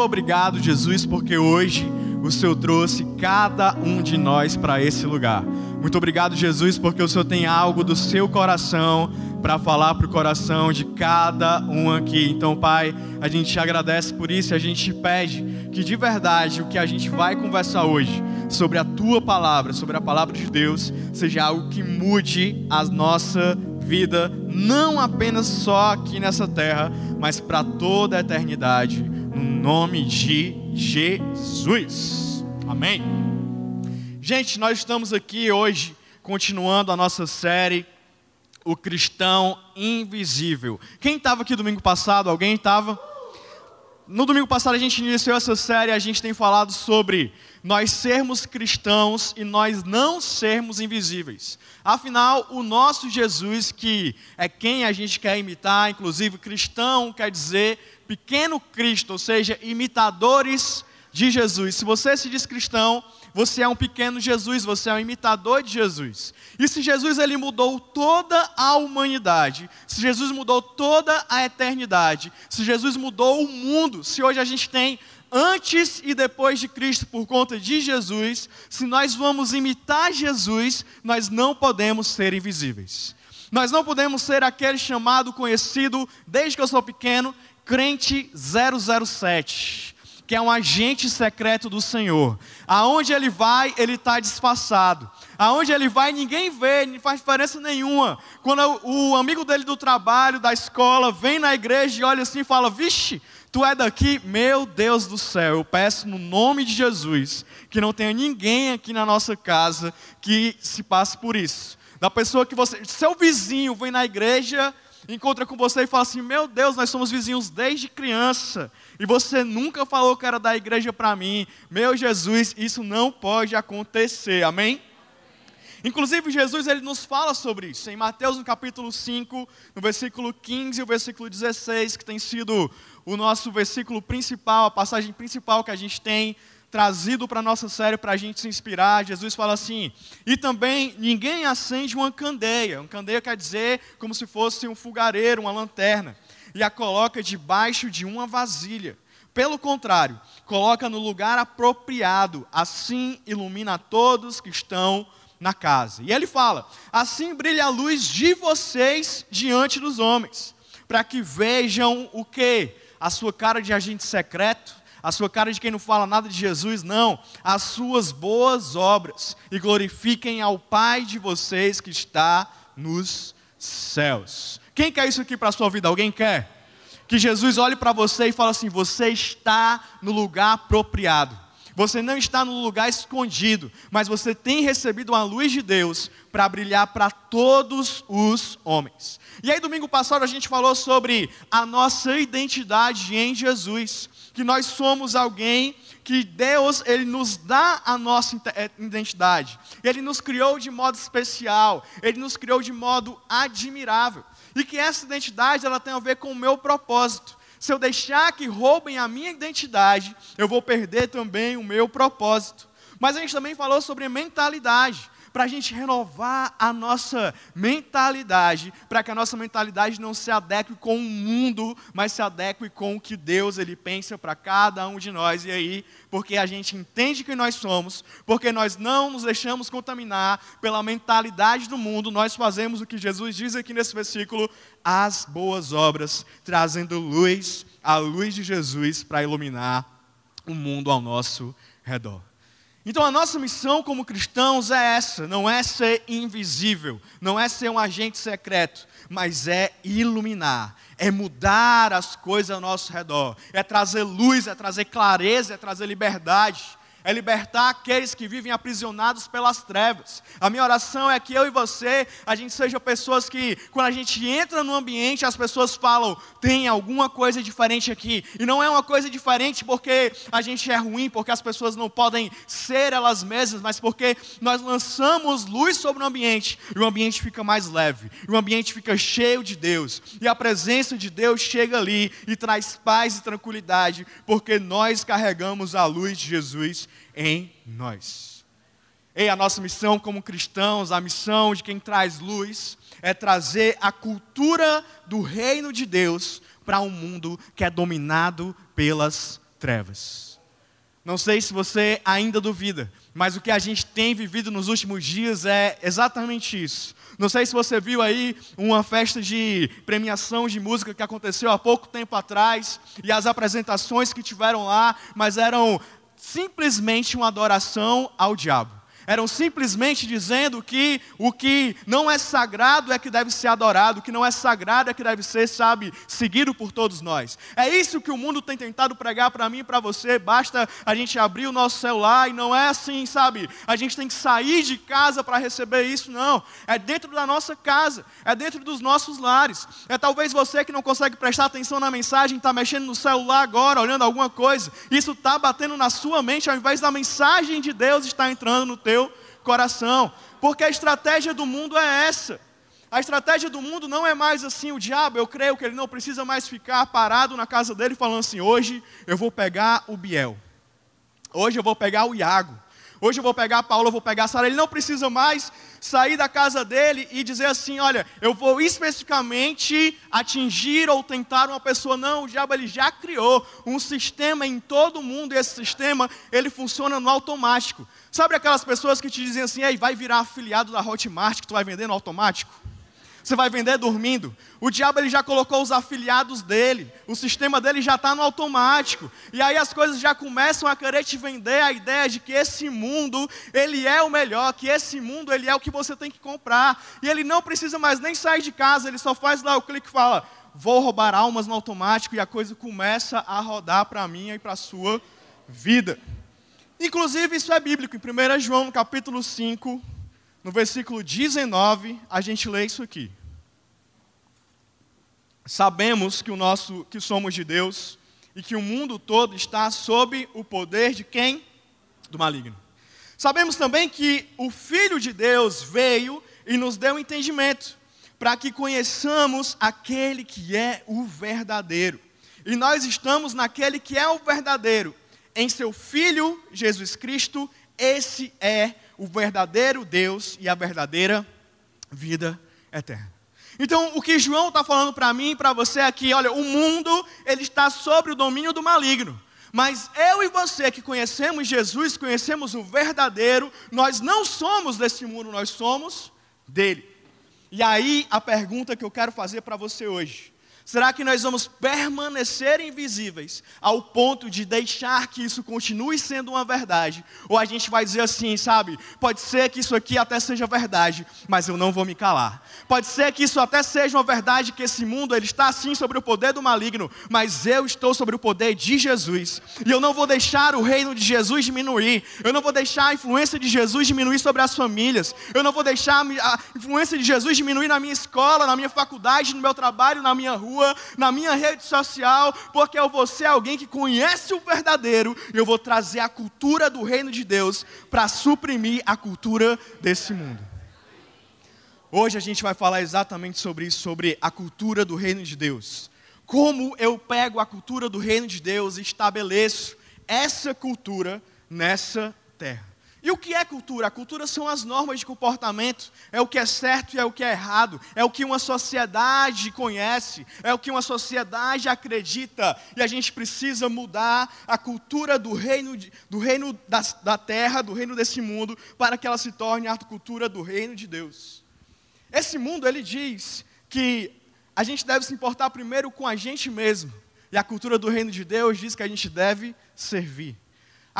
muito obrigado, Jesus, porque hoje o Senhor trouxe cada um de nós para esse lugar. Muito obrigado, Jesus, porque o Senhor tem algo do seu coração para falar para o coração de cada um aqui. Então, Pai, a gente te agradece por isso e a gente te pede que de verdade o que a gente vai conversar hoje sobre a tua palavra, sobre a palavra de Deus, seja algo que mude a nossa vida, não apenas só aqui nessa terra, mas para toda a eternidade, no nome de Jesus. Amém. Gente, nós estamos aqui hoje continuando a nossa série o cristão invisível. Quem estava aqui domingo passado? Alguém estava? No domingo passado a gente iniciou essa série, a gente tem falado sobre nós sermos cristãos e nós não sermos invisíveis. Afinal, o nosso Jesus, que é quem a gente quer imitar, inclusive cristão quer dizer pequeno Cristo, ou seja, imitadores de Jesus. Se você se diz cristão, você é um pequeno Jesus, você é um imitador de Jesus. E se Jesus ele mudou toda a humanidade, se Jesus mudou toda a eternidade, se Jesus mudou o mundo, se hoje a gente tem antes e depois de Cristo por conta de Jesus, se nós vamos imitar Jesus, nós não podemos ser invisíveis. Nós não podemos ser aquele chamado conhecido desde que eu sou pequeno, crente 007 que é um agente secreto do Senhor. Aonde ele vai, ele está disfarçado. Aonde ele vai, ninguém vê, não faz diferença nenhuma. Quando o amigo dele do trabalho, da escola, vem na igreja e olha assim e fala: Vixe, tu é daqui? Meu Deus do céu, eu peço no nome de Jesus que não tenha ninguém aqui na nossa casa que se passe por isso. Da pessoa que você. Seu vizinho vem na igreja encontra com você e fala assim: Meu Deus, nós somos vizinhos desde criança e você nunca falou que era da igreja para mim. Meu Jesus, isso não pode acontecer. Amém? Inclusive, Jesus ele nos fala sobre isso. Em Mateus, no capítulo 5, no versículo 15 e o versículo 16, que tem sido o nosso versículo principal, a passagem principal que a gente tem trazido para a nossa série para a gente se inspirar. Jesus fala assim: e também ninguém acende uma candeia. Um candeia quer dizer como se fosse um fogareiro, uma lanterna, e a coloca debaixo de uma vasilha. Pelo contrário, coloca no lugar apropriado, assim ilumina todos que estão na casa. E ele fala: assim brilha a luz de vocês diante dos homens, para que vejam o que? A sua cara de agente secreto, a sua cara de quem não fala nada de Jesus, não, as suas boas obras e glorifiquem ao Pai de vocês que está nos céus. Quem quer isso aqui para a sua vida? Alguém quer? Que Jesus olhe para você e fale assim: você está no lugar apropriado. Você não está no lugar escondido, mas você tem recebido a luz de Deus para brilhar para todos os homens. E aí, domingo passado, a gente falou sobre a nossa identidade em Jesus que nós somos alguém que Deus ele nos dá a nossa eh, identidade. Ele nos criou de modo especial, ele nos criou de modo admirável. E que essa identidade ela tem a ver com o meu propósito. Se eu deixar que roubem a minha identidade, eu vou perder também o meu propósito. Mas a gente também falou sobre mentalidade para a gente renovar a nossa mentalidade, para que a nossa mentalidade não se adeque com o mundo, mas se adeque com o que Deus ele pensa para cada um de nós. E aí, porque a gente entende quem nós somos, porque nós não nos deixamos contaminar pela mentalidade do mundo, nós fazemos o que Jesus diz aqui nesse versículo, as boas obras, trazendo luz, a luz de Jesus para iluminar o mundo ao nosso redor. Então a nossa missão como cristãos é essa, não é ser invisível, não é ser um agente secreto, mas é iluminar, é mudar as coisas ao nosso redor, é trazer luz, é trazer clareza, é trazer liberdade é libertar aqueles que vivem aprisionados pelas trevas. A minha oração é que eu e você, a gente seja pessoas que, quando a gente entra no ambiente, as pessoas falam: tem alguma coisa diferente aqui. E não é uma coisa diferente porque a gente é ruim, porque as pessoas não podem ser elas mesmas, mas porque nós lançamos luz sobre o ambiente e o ambiente fica mais leve, e o ambiente fica cheio de Deus, e a presença de Deus chega ali e traz paz e tranquilidade, porque nós carregamos a luz de Jesus em nós. E a nossa missão como cristãos, a missão de quem traz luz, é trazer a cultura do reino de Deus para um mundo que é dominado pelas trevas. Não sei se você ainda duvida, mas o que a gente tem vivido nos últimos dias é exatamente isso. Não sei se você viu aí uma festa de premiação de música que aconteceu há pouco tempo atrás e as apresentações que tiveram lá, mas eram simplesmente uma adoração ao diabo eram simplesmente dizendo que o que não é sagrado é que deve ser adorado, o que não é sagrado é que deve ser, sabe, seguido por todos nós. É isso que o mundo tem tentado pregar para mim e para você. Basta a gente abrir o nosso celular e não é assim, sabe? A gente tem que sair de casa para receber isso, não. É dentro da nossa casa, é dentro dos nossos lares. É talvez você que não consegue prestar atenção na mensagem, está mexendo no celular agora, olhando alguma coisa. Isso está batendo na sua mente ao invés da mensagem de Deus estar entrando no teu coração, porque a estratégia do mundo é essa. A estratégia do mundo não é mais assim, o diabo, eu creio que ele não precisa mais ficar parado na casa dele falando assim: hoje eu vou pegar o Biel, hoje eu vou pegar o Iago, Hoje eu vou pegar a Paula, eu vou pegar a Sara. Ele não precisa mais sair da casa dele e dizer assim: olha, eu vou especificamente atingir ou tentar uma pessoa. Não, o diabo ele já criou um sistema em todo mundo e esse sistema ele funciona no automático. Sabe aquelas pessoas que te dizem assim: ei, vai virar afiliado da Hotmart que tu vai vender no automático? Você vai vender dormindo. O diabo ele já colocou os afiliados dele. O sistema dele já está no automático. E aí as coisas já começam a querer te vender a ideia de que esse mundo ele é o melhor, que esse mundo ele é o que você tem que comprar. E ele não precisa mais nem sair de casa. Ele só faz lá o clique e fala: vou roubar almas no automático e a coisa começa a rodar para mim e para a sua vida. Inclusive isso é bíblico. Em 1 João, capítulo 5, no versículo 19, a gente lê isso aqui. Sabemos que o nosso que somos de Deus e que o mundo todo está sob o poder de quem? Do maligno. Sabemos também que o filho de Deus veio e nos deu entendimento para que conheçamos aquele que é o verdadeiro. E nós estamos naquele que é o verdadeiro, em seu filho Jesus Cristo, esse é o verdadeiro Deus e a verdadeira vida eterna. Então, o que João está falando para mim e para você aqui, olha, o mundo ele está sob o domínio do maligno. Mas eu e você que conhecemos Jesus, conhecemos o verdadeiro, nós não somos desse mundo, nós somos dele. E aí a pergunta que eu quero fazer para você hoje: Será que nós vamos permanecer invisíveis ao ponto de deixar que isso continue sendo uma verdade? Ou a gente vai dizer assim, sabe? Pode ser que isso aqui até seja verdade, mas eu não vou me calar. Pode ser que isso até seja uma verdade que esse mundo ele está assim sobre o poder do maligno, mas eu estou sobre o poder de Jesus. E eu não vou deixar o reino de Jesus diminuir. Eu não vou deixar a influência de Jesus diminuir sobre as famílias. Eu não vou deixar a influência de Jesus diminuir na minha escola, na minha faculdade, no meu trabalho, na minha rua rua, na minha rede social, porque eu vou ser alguém que conhece o verdadeiro, e eu vou trazer a cultura do reino de Deus para suprimir a cultura desse mundo. Hoje a gente vai falar exatamente sobre isso, sobre a cultura do reino de Deus. Como eu pego a cultura do reino de Deus e estabeleço essa cultura nessa terra. E o que é cultura? A cultura são as normas de comportamento, é o que é certo e é o que é errado, é o que uma sociedade conhece, é o que uma sociedade acredita, e a gente precisa mudar a cultura do reino, de, do reino da, da terra, do reino desse mundo, para que ela se torne a cultura do reino de Deus. Esse mundo, ele diz que a gente deve se importar primeiro com a gente mesmo, e a cultura do reino de Deus diz que a gente deve servir.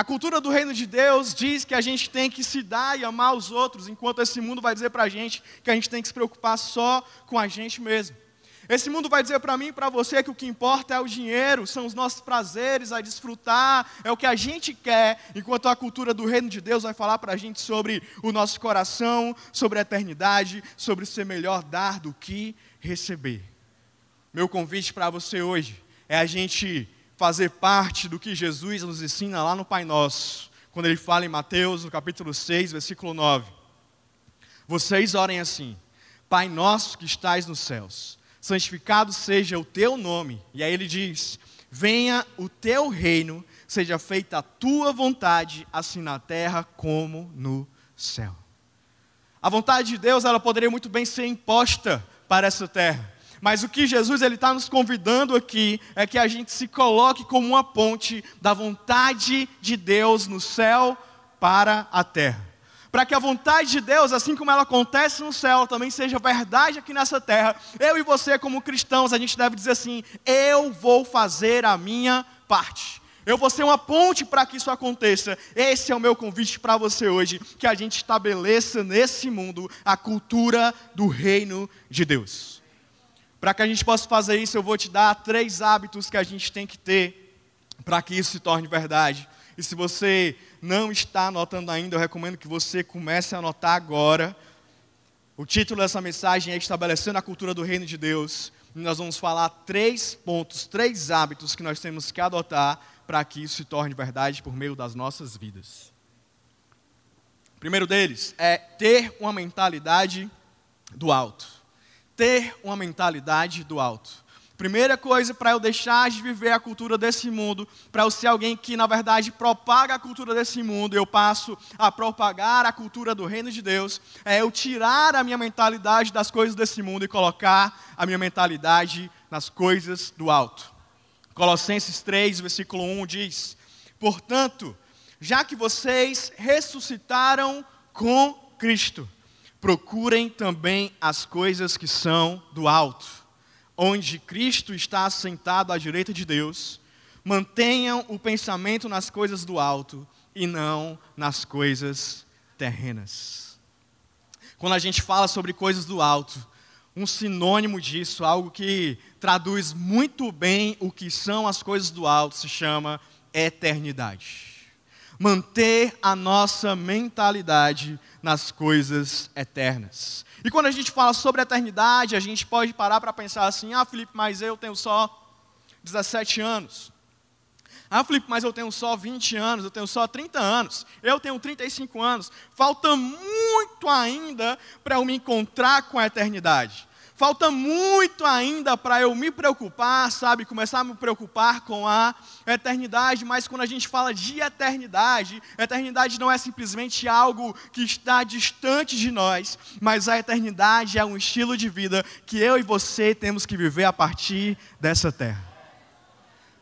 A cultura do reino de Deus diz que a gente tem que se dar e amar os outros, enquanto esse mundo vai dizer para a gente que a gente tem que se preocupar só com a gente mesmo. Esse mundo vai dizer para mim e para você que o que importa é o dinheiro, são os nossos prazeres, a desfrutar, é o que a gente quer, enquanto a cultura do reino de Deus vai falar para a gente sobre o nosso coração, sobre a eternidade, sobre ser melhor dar do que receber. Meu convite para você hoje é a gente fazer parte do que Jesus nos ensina lá no Pai Nosso, quando ele fala em Mateus, no capítulo 6, versículo 9. Vocês orem assim: Pai nosso que estais nos céus, santificado seja o teu nome. E aí ele diz: Venha o teu reino, seja feita a tua vontade, assim na terra como no céu. A vontade de Deus, ela poderia muito bem ser imposta para essa terra. Mas o que Jesus ele está nos convidando aqui é que a gente se coloque como uma ponte da vontade de Deus no céu para a terra. Para que a vontade de Deus, assim como ela acontece no céu, também seja verdade aqui nessa terra. Eu e você, como cristãos, a gente deve dizer assim: eu vou fazer a minha parte. Eu vou ser uma ponte para que isso aconteça. Esse é o meu convite para você hoje, que a gente estabeleça nesse mundo a cultura do reino de Deus. Para que a gente possa fazer isso, eu vou te dar três hábitos que a gente tem que ter para que isso se torne verdade. E se você não está anotando ainda, eu recomendo que você comece a anotar agora. O título dessa mensagem é Estabelecendo a Cultura do Reino de Deus. E nós vamos falar três pontos, três hábitos que nós temos que adotar para que isso se torne verdade por meio das nossas vidas. O primeiro deles é ter uma mentalidade do alto. Ter uma mentalidade do alto. Primeira coisa para eu deixar de viver a cultura desse mundo, para eu ser alguém que na verdade propaga a cultura desse mundo, eu passo a propagar a cultura do reino de Deus, é eu tirar a minha mentalidade das coisas desse mundo e colocar a minha mentalidade nas coisas do alto. Colossenses 3, versículo 1 diz: Portanto, já que vocês ressuscitaram com Cristo, procurem também as coisas que são do alto onde Cristo está assentado à direita de Deus, mantenham o pensamento nas coisas do alto e não nas coisas terrenas. Quando a gente fala sobre coisas do alto, um sinônimo disso, algo que traduz muito bem o que são as coisas do alto, se chama eternidade. Manter a nossa mentalidade nas coisas eternas. E quando a gente fala sobre a eternidade, a gente pode parar para pensar assim: ah, Felipe, mas eu tenho só 17 anos. Ah, Felipe, mas eu tenho só 20 anos, eu tenho só 30 anos, eu tenho 35 anos. Falta muito ainda para eu me encontrar com a eternidade. Falta muito ainda para eu me preocupar, sabe? Começar a me preocupar com a eternidade, mas quando a gente fala de eternidade, eternidade não é simplesmente algo que está distante de nós, mas a eternidade é um estilo de vida que eu e você temos que viver a partir dessa terra.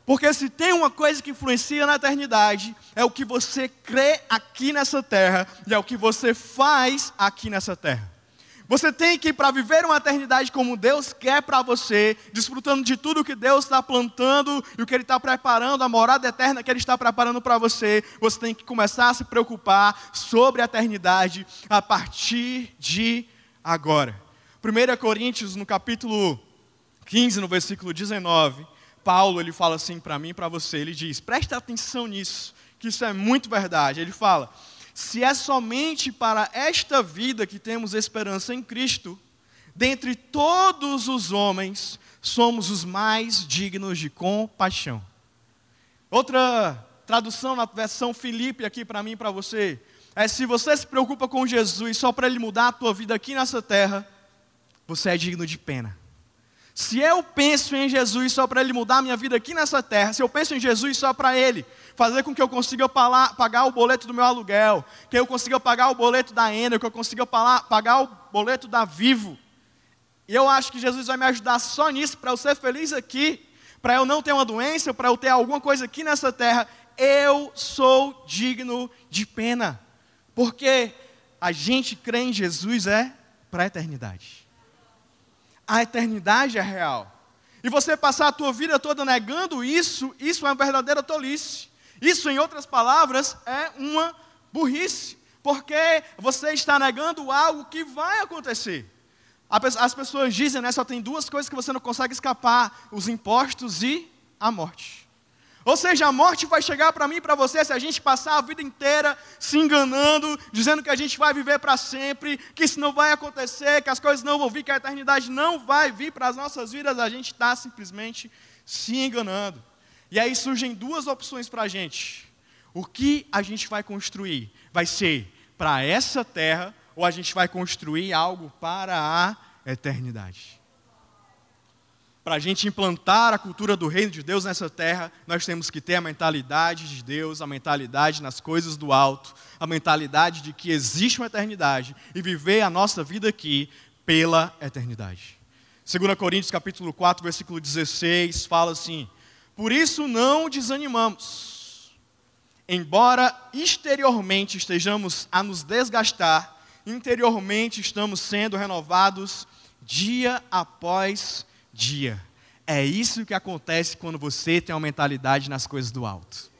Porque se tem uma coisa que influencia na eternidade, é o que você crê aqui nessa terra e é o que você faz aqui nessa terra. Você tem que, para viver uma eternidade como Deus quer para você, desfrutando de tudo que Deus está plantando e o que Ele está preparando, a morada eterna que Ele está preparando para você, você tem que começar a se preocupar sobre a eternidade a partir de agora. 1 Coríntios, no capítulo 15, no versículo 19, Paulo ele fala assim para mim e para você: ele diz, presta atenção nisso, que isso é muito verdade. Ele fala se é somente para esta vida que temos esperança em Cristo, dentre todos os homens, somos os mais dignos de compaixão. Outra tradução na versão Filipe aqui para mim e para você é se você se preocupa com Jesus só para ele mudar a tua vida aqui nessa terra, você é digno de pena. Se eu penso em Jesus só para Ele mudar a minha vida aqui nessa terra, se eu penso em Jesus só para Ele fazer com que eu consiga pagar o boleto do meu aluguel, que eu consiga pagar o boleto da Enel, que eu consiga pagar o boleto da Vivo, e eu acho que Jesus vai me ajudar só nisso, para eu ser feliz aqui, para eu não ter uma doença, para eu ter alguma coisa aqui nessa terra, eu sou digno de pena, porque a gente crê em Jesus é para a eternidade a eternidade é real. E você passar a tua vida toda negando isso, isso é uma verdadeira tolice. Isso, em outras palavras, é uma burrice, porque você está negando algo que vai acontecer. As pessoas dizem, né, só tem duas coisas que você não consegue escapar: os impostos e a morte. Ou seja, a morte vai chegar para mim e para você se a gente passar a vida inteira se enganando, dizendo que a gente vai viver para sempre, que isso não vai acontecer, que as coisas não vão vir, que a eternidade não vai vir para as nossas vidas, a gente está simplesmente se enganando. E aí surgem duas opções para a gente. O que a gente vai construir? Vai ser para essa terra ou a gente vai construir algo para a eternidade? Para a gente implantar a cultura do reino de Deus nessa terra, nós temos que ter a mentalidade de Deus, a mentalidade nas coisas do alto, a mentalidade de que existe uma eternidade e viver a nossa vida aqui pela eternidade. 2 Coríntios capítulo 4, versículo 16, fala assim: Por isso não desanimamos. Embora exteriormente estejamos a nos desgastar, interiormente estamos sendo renovados dia após dia. É isso que acontece quando você tem uma mentalidade nas coisas do alto.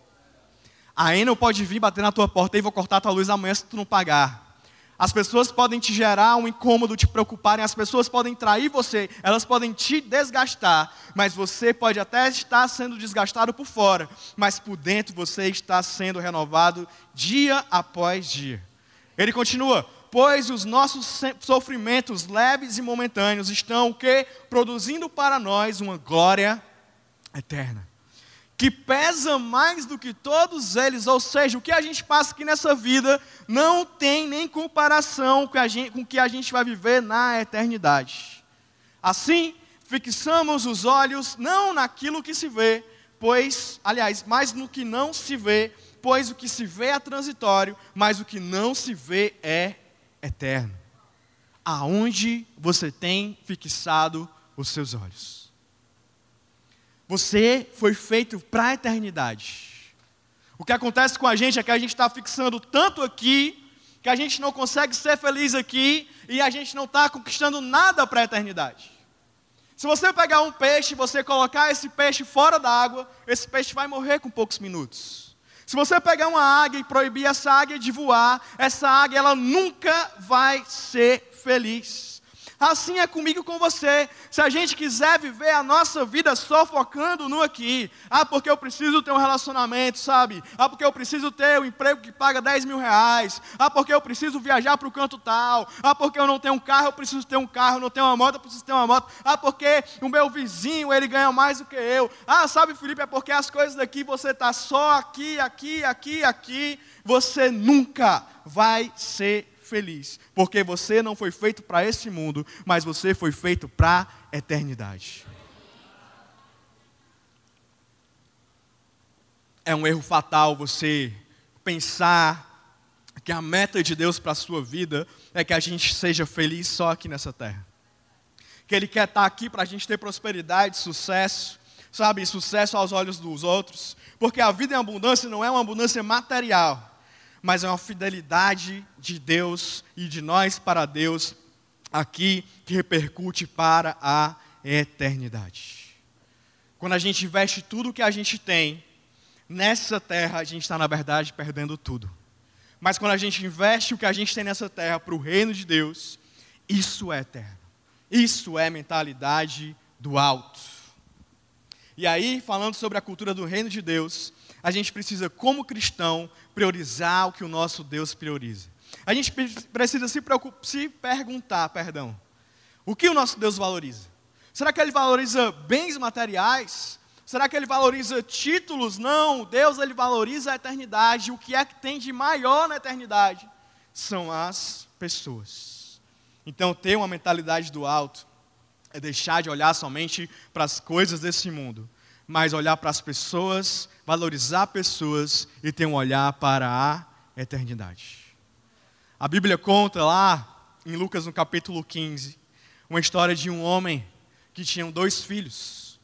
A Enel pode vir bater na tua porta e vou cortar a tua luz amanhã se tu não pagar. As pessoas podem te gerar um incômodo, te preocuparem, as pessoas podem trair você, elas podem te desgastar, mas você pode até estar sendo desgastado por fora, mas por dentro você está sendo renovado dia após dia. Ele continua: pois os nossos sofrimentos leves e momentâneos estão o que produzindo para nós uma glória eterna que pesa mais do que todos eles, ou seja, o que a gente passa aqui nessa vida não tem nem comparação com, gente, com o que a gente vai viver na eternidade. Assim, fixamos os olhos não naquilo que se vê, pois, aliás, mas no que não se vê, pois o que se vê é transitório, mas o que não se vê é eterno. Aonde você tem fixado os seus olhos? Você foi feito para a eternidade. O que acontece com a gente é que a gente está fixando tanto aqui, que a gente não consegue ser feliz aqui e a gente não está conquistando nada para a eternidade. Se você pegar um peixe e você colocar esse peixe fora da água, esse peixe vai morrer com poucos minutos. Se você pegar uma águia e proibir essa águia de voar, essa águia ela nunca vai ser feliz. Assim é comigo e com você. Se a gente quiser viver a nossa vida só focando no aqui, ah, porque eu preciso ter um relacionamento, sabe? Ah, porque eu preciso ter um emprego que paga 10 mil reais. Ah, porque eu preciso viajar para o canto tal. Ah, porque eu não tenho um carro, eu preciso ter um carro. Não tenho uma moto, eu preciso ter uma moto. Ah, porque o meu vizinho, ele ganha mais do que eu. Ah, sabe, Felipe, é porque as coisas daqui você está só aqui, aqui, aqui, aqui. Você nunca vai ser feliz, porque você não foi feito para esse mundo, mas você foi feito para a eternidade. É um erro fatal você pensar que a meta de Deus para a sua vida é que a gente seja feliz só aqui nessa terra. Que Ele quer estar aqui para a gente ter prosperidade, sucesso, sabe, sucesso aos olhos dos outros. Porque a vida em abundância não é uma abundância material, mas é uma fidelidade de Deus e de nós para Deus aqui que repercute para a eternidade. Quando a gente investe tudo o que a gente tem nessa terra, a gente está, na verdade, perdendo tudo. Mas quando a gente investe o que a gente tem nessa terra para o reino de Deus, isso é eterno. Isso é mentalidade do alto. E aí, falando sobre a cultura do reino de Deus, a gente precisa, como cristão, priorizar o que o nosso Deus prioriza. A gente precisa se, se perguntar, perdão, o que o nosso Deus valoriza? Será que ele valoriza bens materiais? Será que ele valoriza títulos? Não, Deus ele valoriza a eternidade. O que é que tem de maior na eternidade? São as pessoas. Então, ter uma mentalidade do alto é deixar de olhar somente para as coisas desse mundo mas olhar para as pessoas, valorizar pessoas e ter um olhar para a eternidade. A Bíblia conta lá, em Lucas no capítulo 15, uma história de um homem que tinha dois filhos.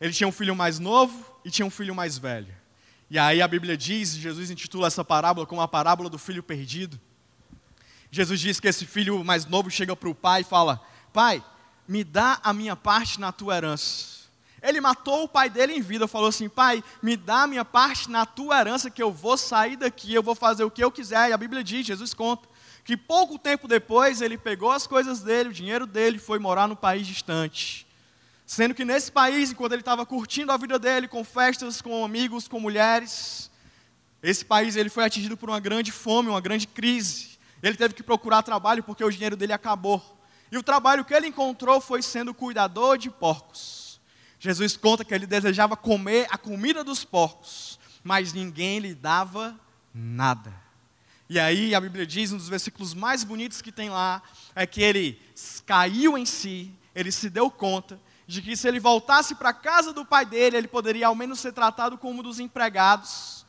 Ele tinha um filho mais novo e tinha um filho mais velho. E aí a Bíblia diz, Jesus intitula essa parábola como a parábola do filho perdido. Jesus diz que esse filho mais novo chega para o pai e fala: Pai, me dá a minha parte na tua herança. Ele matou o pai dele em vida, falou assim: Pai, me dá a minha parte na tua herança, que eu vou sair daqui, eu vou fazer o que eu quiser. E a Bíblia diz, Jesus conta, que pouco tempo depois ele pegou as coisas dele, o dinheiro dele, e foi morar no país distante. Sendo que nesse país, enquanto ele estava curtindo a vida dele, com festas, com amigos, com mulheres, esse país ele foi atingido por uma grande fome, uma grande crise. Ele teve que procurar trabalho porque o dinheiro dele acabou. E o trabalho que ele encontrou foi sendo cuidador de porcos. Jesus conta que ele desejava comer a comida dos porcos, mas ninguém lhe dava nada. E aí a Bíblia diz, um dos versículos mais bonitos que tem lá, é que ele caiu em si, ele se deu conta de que se ele voltasse para a casa do pai dele, ele poderia ao menos ser tratado como um dos empregados.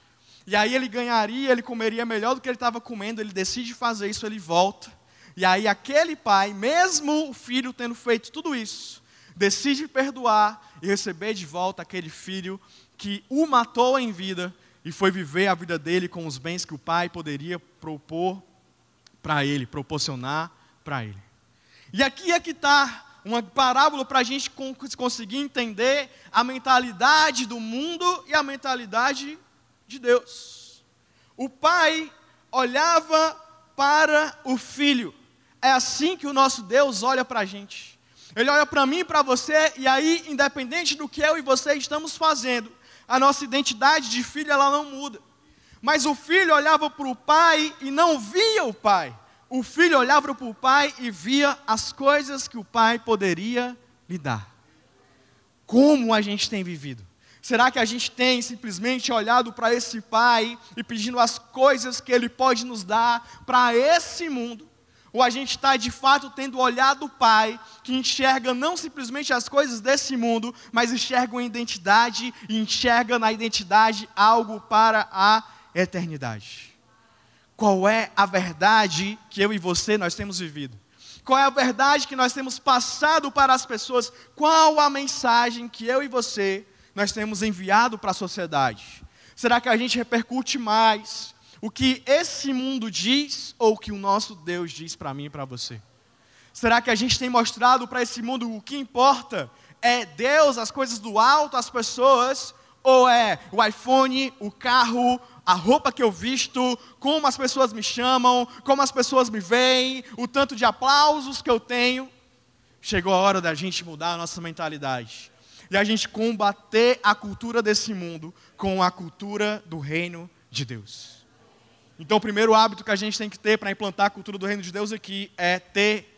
E aí ele ganharia, ele comeria melhor do que ele estava comendo, ele decide fazer isso, ele volta. E aí aquele pai, mesmo o filho tendo feito tudo isso, decide perdoar e receber de volta aquele filho que o matou em vida e foi viver a vida dele com os bens que o pai poderia propor para ele, proporcionar para ele. E aqui é que está uma parábola para a gente conseguir entender a mentalidade do mundo e a mentalidade de Deus. O pai olhava para o filho é assim que o nosso Deus olha para a gente. Ele olha para mim e para você, e aí, independente do que eu e você estamos fazendo, a nossa identidade de filho ela não muda. Mas o filho olhava para o pai e não via o pai. O filho olhava para o pai e via as coisas que o pai poderia lhe dar. Como a gente tem vivido? Será que a gente tem simplesmente olhado para esse pai e pedindo as coisas que ele pode nos dar para esse mundo? Ou a gente está de fato tendo o Pai, que enxerga não simplesmente as coisas desse mundo, mas enxerga uma identidade e enxerga na identidade algo para a eternidade. Qual é a verdade que eu e você nós temos vivido? Qual é a verdade que nós temos passado para as pessoas? Qual a mensagem que eu e você nós temos enviado para a sociedade? Será que a gente repercute mais o que esse mundo diz ou o que o nosso Deus diz para mim e para você? Será que a gente tem mostrado para esse mundo o que importa é Deus, as coisas do alto, as pessoas, ou é o iPhone, o carro, a roupa que eu visto, como as pessoas me chamam, como as pessoas me veem, o tanto de aplausos que eu tenho? Chegou a hora da gente mudar a nossa mentalidade e a gente combater a cultura desse mundo com a cultura do reino de Deus. Então, o primeiro hábito que a gente tem que ter para implantar a cultura do reino de Deus aqui é ter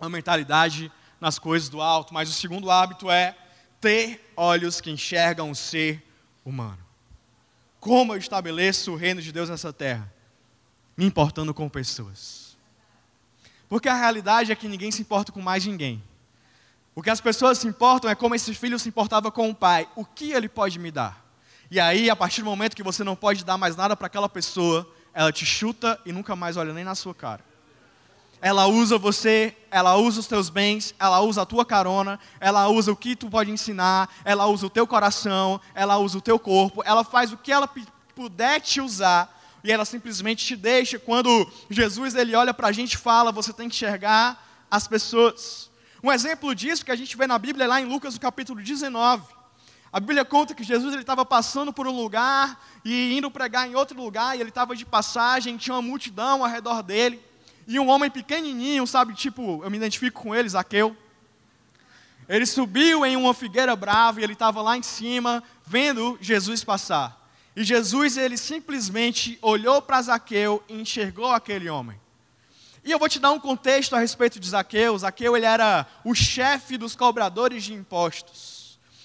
uma mentalidade nas coisas do alto. Mas o segundo hábito é ter olhos que enxergam o ser humano. Como eu estabeleço o reino de Deus nessa terra? Me importando com pessoas. Porque a realidade é que ninguém se importa com mais ninguém. O que as pessoas se importam é como esse filho se importava com o pai. O que ele pode me dar? E aí, a partir do momento que você não pode dar mais nada para aquela pessoa, ela te chuta e nunca mais olha nem na sua cara. Ela usa você, ela usa os teus bens, ela usa a tua carona, ela usa o que tu pode ensinar, ela usa o teu coração, ela usa o teu corpo, ela faz o que ela puder te usar e ela simplesmente te deixa. Quando Jesus ele olha para a gente e fala, você tem que enxergar as pessoas. Um exemplo disso que a gente vê na Bíblia é lá em Lucas, no capítulo 19. A Bíblia conta que Jesus estava passando por um lugar e indo pregar em outro lugar, e ele estava de passagem, tinha uma multidão ao redor dele, e um homem pequenininho, sabe, tipo, eu me identifico com ele, Zaqueu. Ele subiu em uma figueira brava e ele estava lá em cima, vendo Jesus passar. E Jesus, ele simplesmente olhou para Zaqueu e enxergou aquele homem. E eu vou te dar um contexto a respeito de Zaqueu. Zaqueu, ele era o chefe dos cobradores de impostos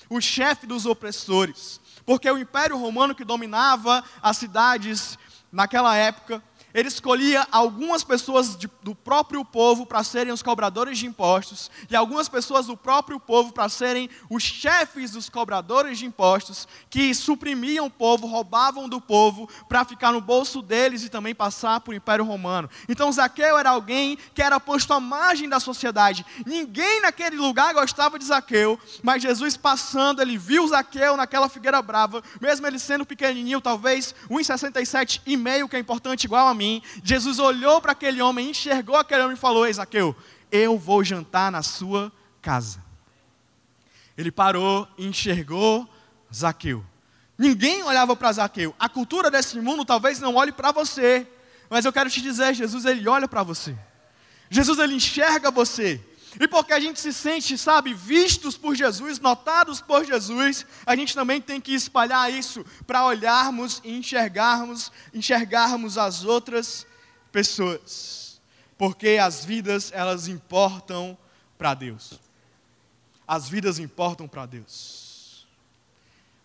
o chefe dos opressores, porque o Império Romano que dominava as cidades naquela época, ele escolhia algumas pessoas de, do próprio povo para serem os cobradores de impostos e algumas pessoas do próprio povo para serem os chefes dos cobradores de impostos que suprimiam o povo, roubavam do povo para ficar no bolso deles e também passar por Império Romano. Então Zaqueu era alguém que era posto à margem da sociedade. Ninguém naquele lugar gostava de Zaqueu, mas Jesus passando, ele viu Zaqueu naquela figueira brava, mesmo ele sendo pequenininho, talvez 1,67 e meio, que é importante igual a mim mim. Jesus olhou para aquele homem, enxergou aquele homem e falou: Ei, Zaqueu, eu vou jantar na sua casa. Ele parou enxergou Zaqueu. Ninguém olhava para Zaqueu. A cultura desse mundo talvez não olhe para você, mas eu quero te dizer, Jesus ele olha para você. Jesus ele enxerga você. E porque a gente se sente, sabe, vistos por Jesus, notados por Jesus, a gente também tem que espalhar isso para olharmos e enxergarmos, enxergarmos as outras pessoas. Porque as vidas, elas importam para Deus. As vidas importam para Deus.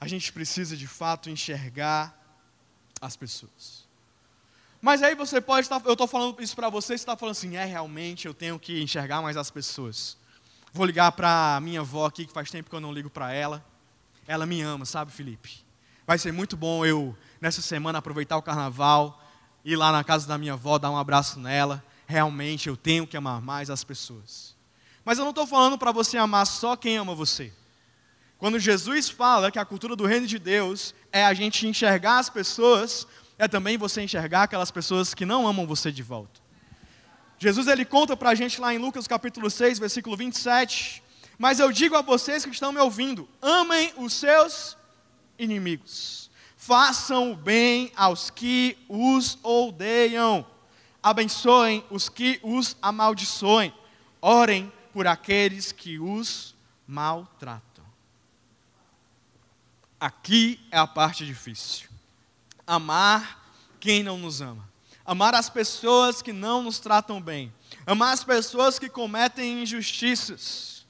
A gente precisa de fato enxergar as pessoas. Mas aí você pode estar, eu estou falando isso para você, você está falando assim, é realmente, eu tenho que enxergar mais as pessoas. Vou ligar para minha avó aqui, que faz tempo que eu não ligo para ela. Ela me ama, sabe, Felipe? Vai ser muito bom eu, nessa semana, aproveitar o carnaval, ir lá na casa da minha avó, dar um abraço nela, realmente eu tenho que amar mais as pessoas. Mas eu não estou falando para você amar só quem ama você. Quando Jesus fala que a cultura do reino de Deus é a gente enxergar as pessoas, é também você enxergar aquelas pessoas que não amam você de volta. Jesus ele conta para a gente lá em Lucas capítulo 6, versículo 27, mas eu digo a vocês que estão me ouvindo, amem os seus inimigos, façam o bem aos que os odeiam, abençoem os que os amaldiçoem, orem por aqueles que os maltratam. Aqui é a parte difícil. Amar quem não nos ama. Amar as pessoas que não nos tratam bem. Amar as pessoas que cometem injustiças.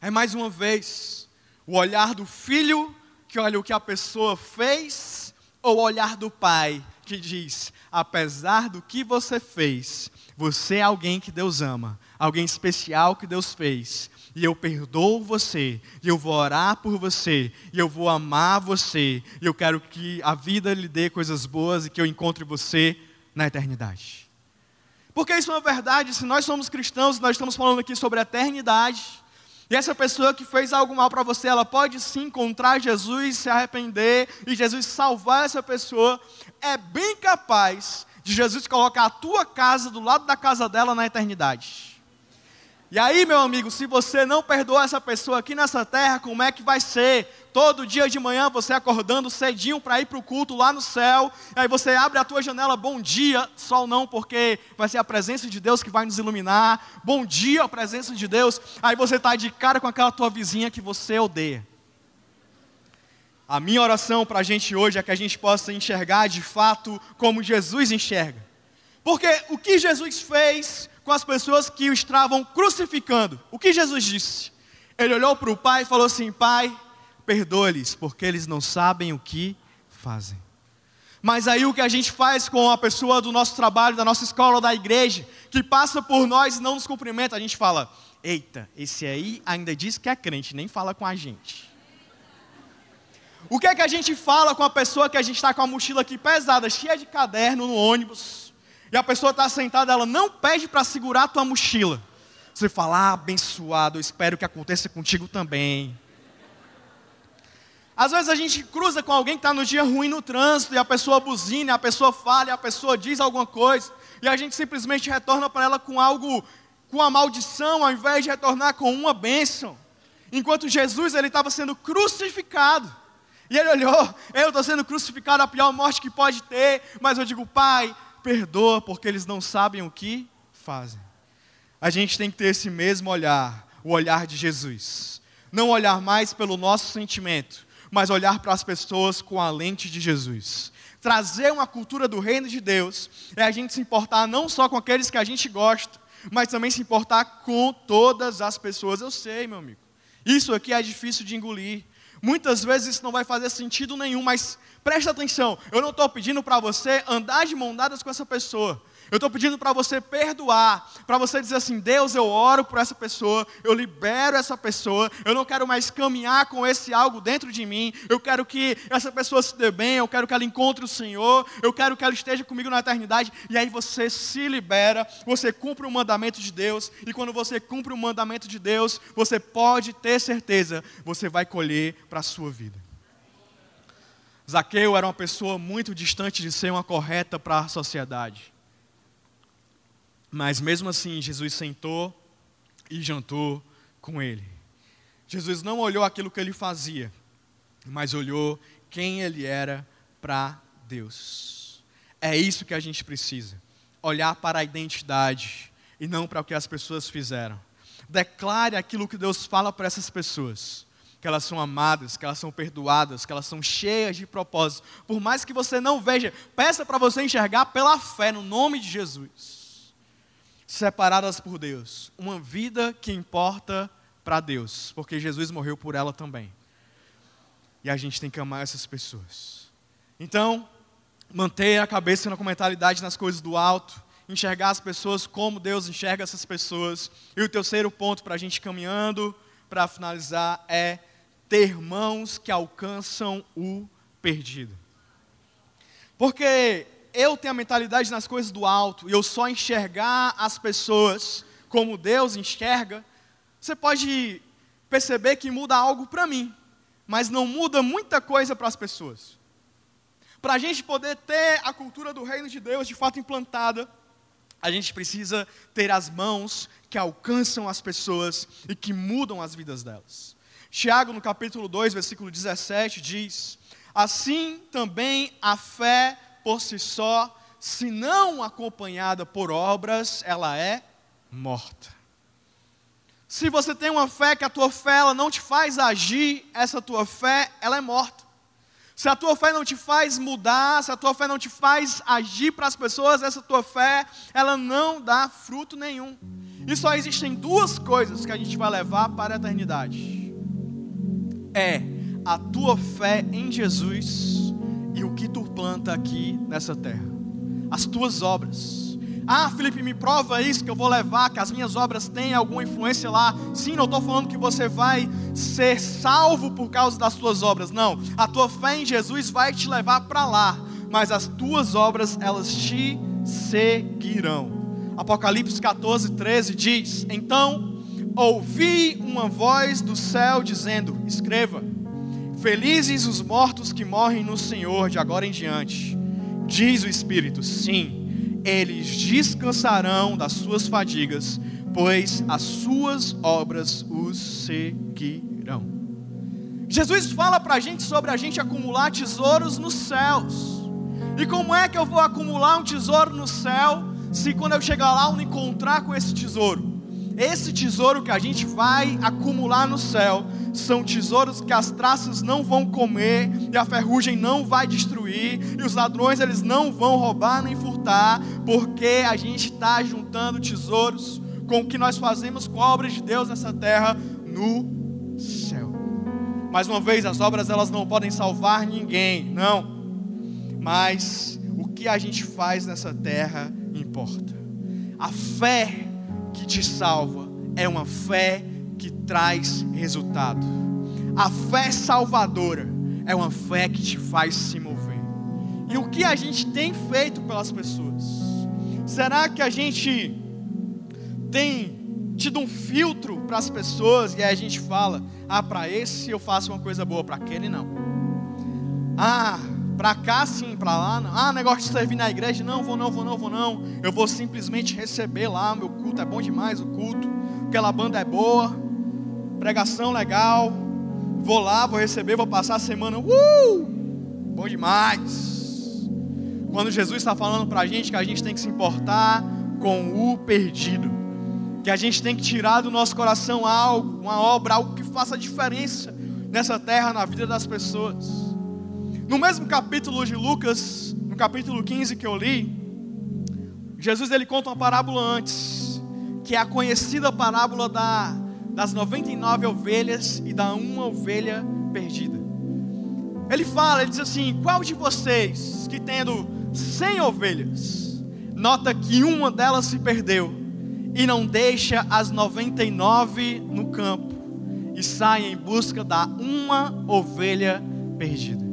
É mais uma vez o olhar do filho que olha o que a pessoa fez, ou o olhar do pai que diz: apesar do que você fez, você é alguém que Deus ama, alguém especial que Deus fez. E eu perdoo você, e eu vou orar por você, e eu vou amar você, e eu quero que a vida lhe dê coisas boas e que eu encontre você na eternidade. Porque isso é uma verdade, se nós somos cristãos, nós estamos falando aqui sobre a eternidade, e essa pessoa que fez algo mal para você, ela pode sim encontrar Jesus, se arrepender e Jesus salvar essa pessoa. É bem capaz de Jesus colocar a tua casa do lado da casa dela na eternidade. E aí, meu amigo, se você não perdoar essa pessoa aqui nessa terra, como é que vai ser? Todo dia de manhã você acordando cedinho para ir para o culto lá no céu, aí você abre a tua janela, bom dia, sol não, porque vai ser a presença de Deus que vai nos iluminar. Bom dia, a presença de Deus. Aí você está de cara com aquela tua vizinha que você odeia. A minha oração para a gente hoje é que a gente possa enxergar de fato como Jesus enxerga. Porque o que Jesus fez com as pessoas que o estavam crucificando. O que Jesus disse? Ele olhou para o pai e falou assim: Pai, perdoa-lhes, porque eles não sabem o que fazem. Mas aí o que a gente faz com a pessoa do nosso trabalho, da nossa escola, da igreja, que passa por nós e não nos cumprimenta, a gente fala: Eita, esse aí ainda diz que é crente, nem fala com a gente. O que é que a gente fala com a pessoa que a gente está com a mochila aqui pesada, cheia de caderno no ônibus? E a pessoa está sentada, ela não pede para segurar a tua mochila. Você fala, ah, abençoado, eu espero que aconteça contigo também. Às vezes a gente cruza com alguém que está no dia ruim no trânsito, e a pessoa buzina, a pessoa fala, a pessoa diz alguma coisa, e a gente simplesmente retorna para ela com algo, com uma maldição, ao invés de retornar com uma bênção. Enquanto Jesus ele estava sendo crucificado. E ele olhou, eu estou sendo crucificado, a pior morte que pode ter, mas eu digo, Pai, perdoa porque eles não sabem o que fazem. A gente tem que ter esse mesmo olhar, o olhar de Jesus. Não olhar mais pelo nosso sentimento, mas olhar para as pessoas com a lente de Jesus. Trazer uma cultura do reino de Deus é a gente se importar não só com aqueles que a gente gosta, mas também se importar com todas as pessoas. Eu sei, meu amigo. Isso aqui é difícil de engolir. Muitas vezes isso não vai fazer sentido nenhum, mas Presta atenção, eu não estou pedindo para você andar de mão dadas com essa pessoa. Eu estou pedindo para você perdoar, para você dizer assim: Deus, eu oro por essa pessoa, eu libero essa pessoa, eu não quero mais caminhar com esse algo dentro de mim, eu quero que essa pessoa se dê bem, eu quero que ela encontre o Senhor, eu quero que ela esteja comigo na eternidade, e aí você se libera, você cumpre o mandamento de Deus, e quando você cumpre o mandamento de Deus, você pode ter certeza, você vai colher para a sua vida. Zaqueu era uma pessoa muito distante de ser uma correta para a sociedade. Mas mesmo assim, Jesus sentou e jantou com ele. Jesus não olhou aquilo que ele fazia, mas olhou quem ele era para Deus. É isso que a gente precisa. Olhar para a identidade e não para o que as pessoas fizeram. Declare aquilo que Deus fala para essas pessoas que elas são amadas, que elas são perdoadas, que elas são cheias de propósito. Por mais que você não veja, peça para você enxergar pela fé no nome de Jesus. Separadas por Deus, uma vida que importa para Deus, porque Jesus morreu por ela também. E a gente tem que amar essas pessoas. Então, manter a cabeça na mentalidade nas coisas do alto, enxergar as pessoas como Deus enxerga essas pessoas. E o terceiro ponto para a gente caminhando, para finalizar, é ter mãos que alcançam o perdido. Porque eu tenho a mentalidade nas coisas do alto e eu só enxergar as pessoas como Deus enxerga, você pode perceber que muda algo para mim, mas não muda muita coisa para as pessoas. Para a gente poder ter a cultura do reino de Deus de fato implantada, a gente precisa ter as mãos que alcançam as pessoas e que mudam as vidas delas. Tiago, no capítulo 2, versículo 17, diz: Assim também a fé por si só, se não acompanhada por obras, ela é morta. Se você tem uma fé que a tua fé ela não te faz agir, essa tua fé ela é morta. Se a tua fé não te faz mudar, se a tua fé não te faz agir para as pessoas, essa tua fé, ela não dá fruto nenhum. E só existem duas coisas que a gente vai levar para a eternidade. É a tua fé em Jesus e o que tu planta aqui nessa terra. As tuas obras. Ah, Felipe, me prova isso que eu vou levar, que as minhas obras têm alguma influência lá. Sim, não estou falando que você vai ser salvo por causa das tuas obras. Não, a tua fé em Jesus vai te levar para lá. Mas as tuas obras, elas te seguirão. Apocalipse 14, 13 diz: Então ouvi uma voz do céu dizendo: Escreva, felizes os mortos que morrem no Senhor de agora em diante. Diz o Espírito: Sim eles descansarão das suas fadigas, pois as suas obras os seguirão. Jesus fala para a gente sobre a gente acumular tesouros nos céus. E como é que eu vou acumular um tesouro no céu se quando eu chegar lá eu não encontrar com esse tesouro? Esse tesouro que a gente vai acumular no céu são tesouros que as traças não vão comer e a ferrugem não vai destruir e os ladrões eles não vão roubar nem furtar, porque a gente está juntando tesouros com o que nós fazemos com a obra de Deus nessa terra no céu. Mais uma vez, as obras elas não podem salvar ninguém, não. Mas o que a gente faz nessa terra importa. A fé que te salva é uma fé que traz resultado. A fé salvadora é uma fé que te faz se mover. E o que a gente tem feito pelas pessoas? Será que a gente tem tido um filtro para as pessoas e aí a gente fala: ah, para esse eu faço uma coisa boa, para aquele não. Ah, para cá sim, para lá não. Ah, negócio de servir na igreja, não, vou não, vou não, vou não. Eu vou simplesmente receber lá, meu culto é bom demais, o culto. Aquela banda é boa, pregação legal. Vou lá, vou receber, vou passar a semana, uh! Bom demais. Quando Jesus está falando para a gente que a gente tem que se importar com o perdido, que a gente tem que tirar do nosso coração algo, uma obra, algo que faça diferença nessa terra, na vida das pessoas. No mesmo capítulo de Lucas, no capítulo 15 que eu li, Jesus ele conta uma parábola antes, que é a conhecida parábola da, das 99 ovelhas e da uma ovelha perdida. Ele fala, ele diz assim: qual de vocês que tendo 100 ovelhas, nota que uma delas se perdeu e não deixa as 99 no campo e sai em busca da uma ovelha perdida?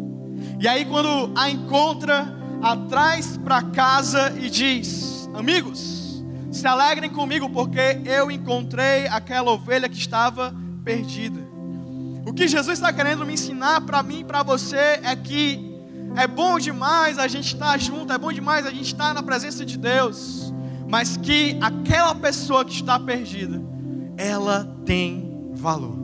E aí, quando a encontra, a traz para casa e diz: Amigos, se alegrem comigo, porque eu encontrei aquela ovelha que estava perdida. O que Jesus está querendo me ensinar para mim e para você é que é bom demais a gente estar junto, é bom demais a gente estar na presença de Deus, mas que aquela pessoa que está perdida, ela tem valor.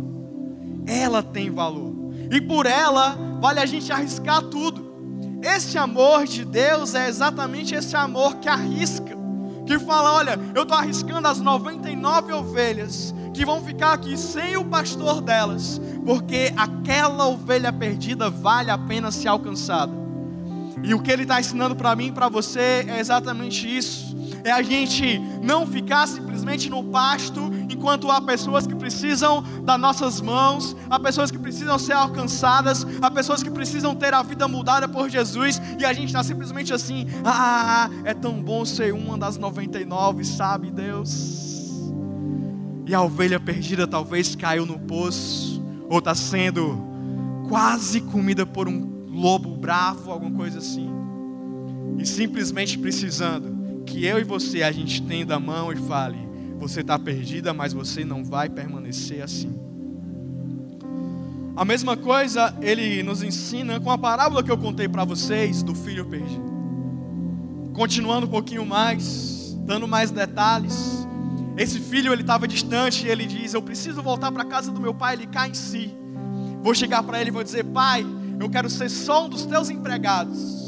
Ela tem valor. E por ela vale a gente arriscar tudo. Esse amor de Deus é exatamente esse amor que arrisca, que fala: olha, eu estou arriscando as 99 ovelhas que vão ficar aqui sem o pastor delas, porque aquela ovelha perdida vale a pena ser alcançada. E o que ele está ensinando para mim e para você é exatamente isso é a gente não ficar simplesmente no pasto, enquanto há pessoas que precisam das nossas mãos, há pessoas que precisam ser alcançadas, há pessoas que precisam ter a vida mudada por Jesus, e a gente está simplesmente assim: ah, é tão bom ser uma das 99, sabe, Deus? E a ovelha perdida talvez caiu no poço, ou está sendo quase comida por um lobo bravo, alguma coisa assim. e simplesmente precisando que eu e você a gente tenda a mão e fale: você está perdida, mas você não vai permanecer assim. A mesma coisa ele nos ensina com a parábola que eu contei para vocês do filho perdido. Continuando um pouquinho mais, dando mais detalhes. Esse filho ele estava distante e ele diz: Eu preciso voltar para a casa do meu pai. Ele cai em si. Vou chegar para ele e vou dizer: Pai, eu quero ser só um dos teus empregados.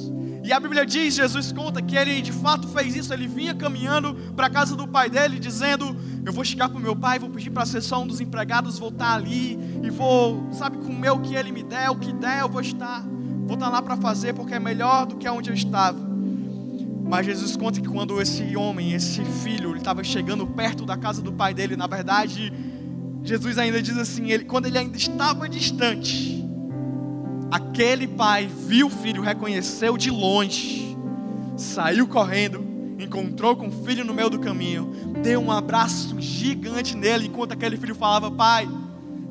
E a Bíblia diz, Jesus conta que ele de fato fez isso, ele vinha caminhando para a casa do pai dele, dizendo: Eu vou chegar para o meu pai, vou pedir para ser só um dos empregados, vou estar ali e vou, sabe, comer o que ele me der, o que der, eu vou estar, vou estar lá para fazer, porque é melhor do que onde eu estava. Mas Jesus conta que quando esse homem, esse filho, ele estava chegando perto da casa do pai dele, na verdade, Jesus ainda diz assim: ele, quando ele ainda estava distante, Aquele pai viu o filho, reconheceu de longe, saiu correndo, encontrou com o filho no meio do caminho, deu um abraço gigante nele, enquanto aquele filho falava: Pai,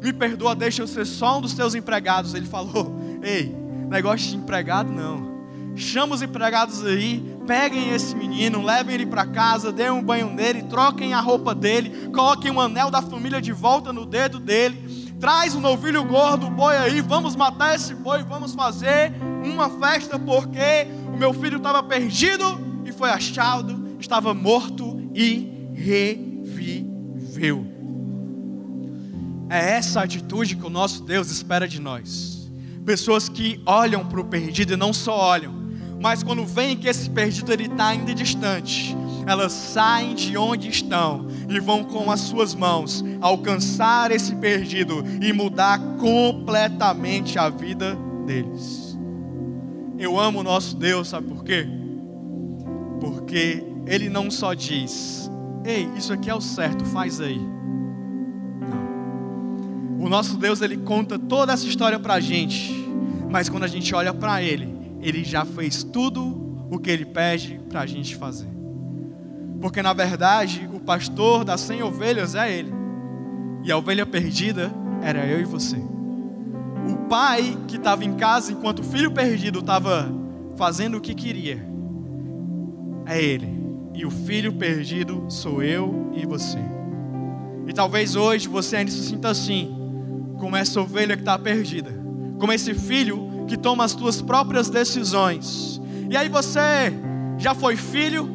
me perdoa, deixa eu ser só um dos teus empregados. Ele falou: Ei, negócio de empregado não. Chama os empregados aí, peguem esse menino, levem ele para casa, deem um banho nele, troquem a roupa dele, coloquem um anel da família de volta no dedo dele Traz o um novilho gordo, o boi aí, vamos matar esse boi, vamos fazer uma festa, porque o meu filho estava perdido e foi achado, estava morto e reviveu. É essa atitude que o nosso Deus espera de nós. Pessoas que olham para o perdido e não só olham, mas quando veem que esse perdido está ainda distante, elas saem de onde estão e vão com as suas mãos alcançar esse perdido e mudar completamente a vida deles. Eu amo o nosso Deus, sabe por quê? Porque Ele não só diz, ei, isso aqui é o certo, faz aí. Não. O nosso Deus, Ele conta toda essa história para a gente, mas quando a gente olha para Ele, Ele já fez tudo o que Ele pede para a gente fazer. Porque na verdade, o pastor das 100 ovelhas é ele. E a ovelha perdida era eu e você. O pai que estava em casa enquanto o filho perdido estava fazendo o que queria é ele. E o filho perdido sou eu e você. E talvez hoje você ainda se sinta assim, como essa ovelha que está perdida, como esse filho que toma as suas próprias decisões. E aí você já foi filho,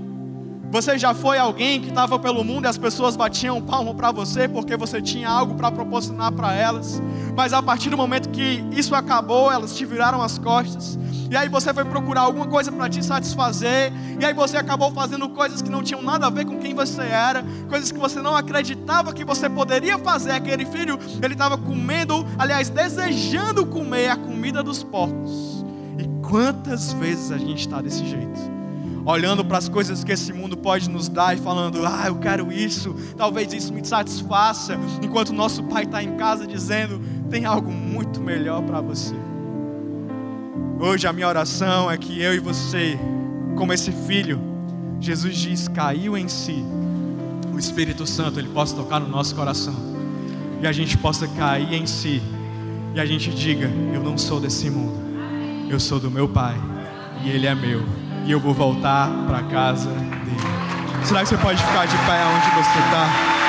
você já foi alguém que estava pelo mundo e as pessoas batiam palmo para você porque você tinha algo para proporcionar para elas, mas a partir do momento que isso acabou, elas te viraram as costas, e aí você foi procurar alguma coisa para te satisfazer, e aí você acabou fazendo coisas que não tinham nada a ver com quem você era, coisas que você não acreditava que você poderia fazer. Aquele filho, ele estava comendo, aliás, desejando comer a comida dos porcos. E quantas vezes a gente está desse jeito? Olhando para as coisas que esse mundo pode nos dar e falando: Ah, eu quero isso, talvez isso me satisfaça, enquanto nosso pai está em casa dizendo: Tem algo muito melhor para você. Hoje a minha oração é que eu e você, como esse filho, Jesus diz: caiu em si, o Espírito Santo ele possa tocar no nosso coração. E a gente possa cair em si e a gente diga: Eu não sou desse mundo, eu sou do meu Pai e Ele é meu e eu vou voltar para casa dele. Será que você pode ficar de pé onde você está?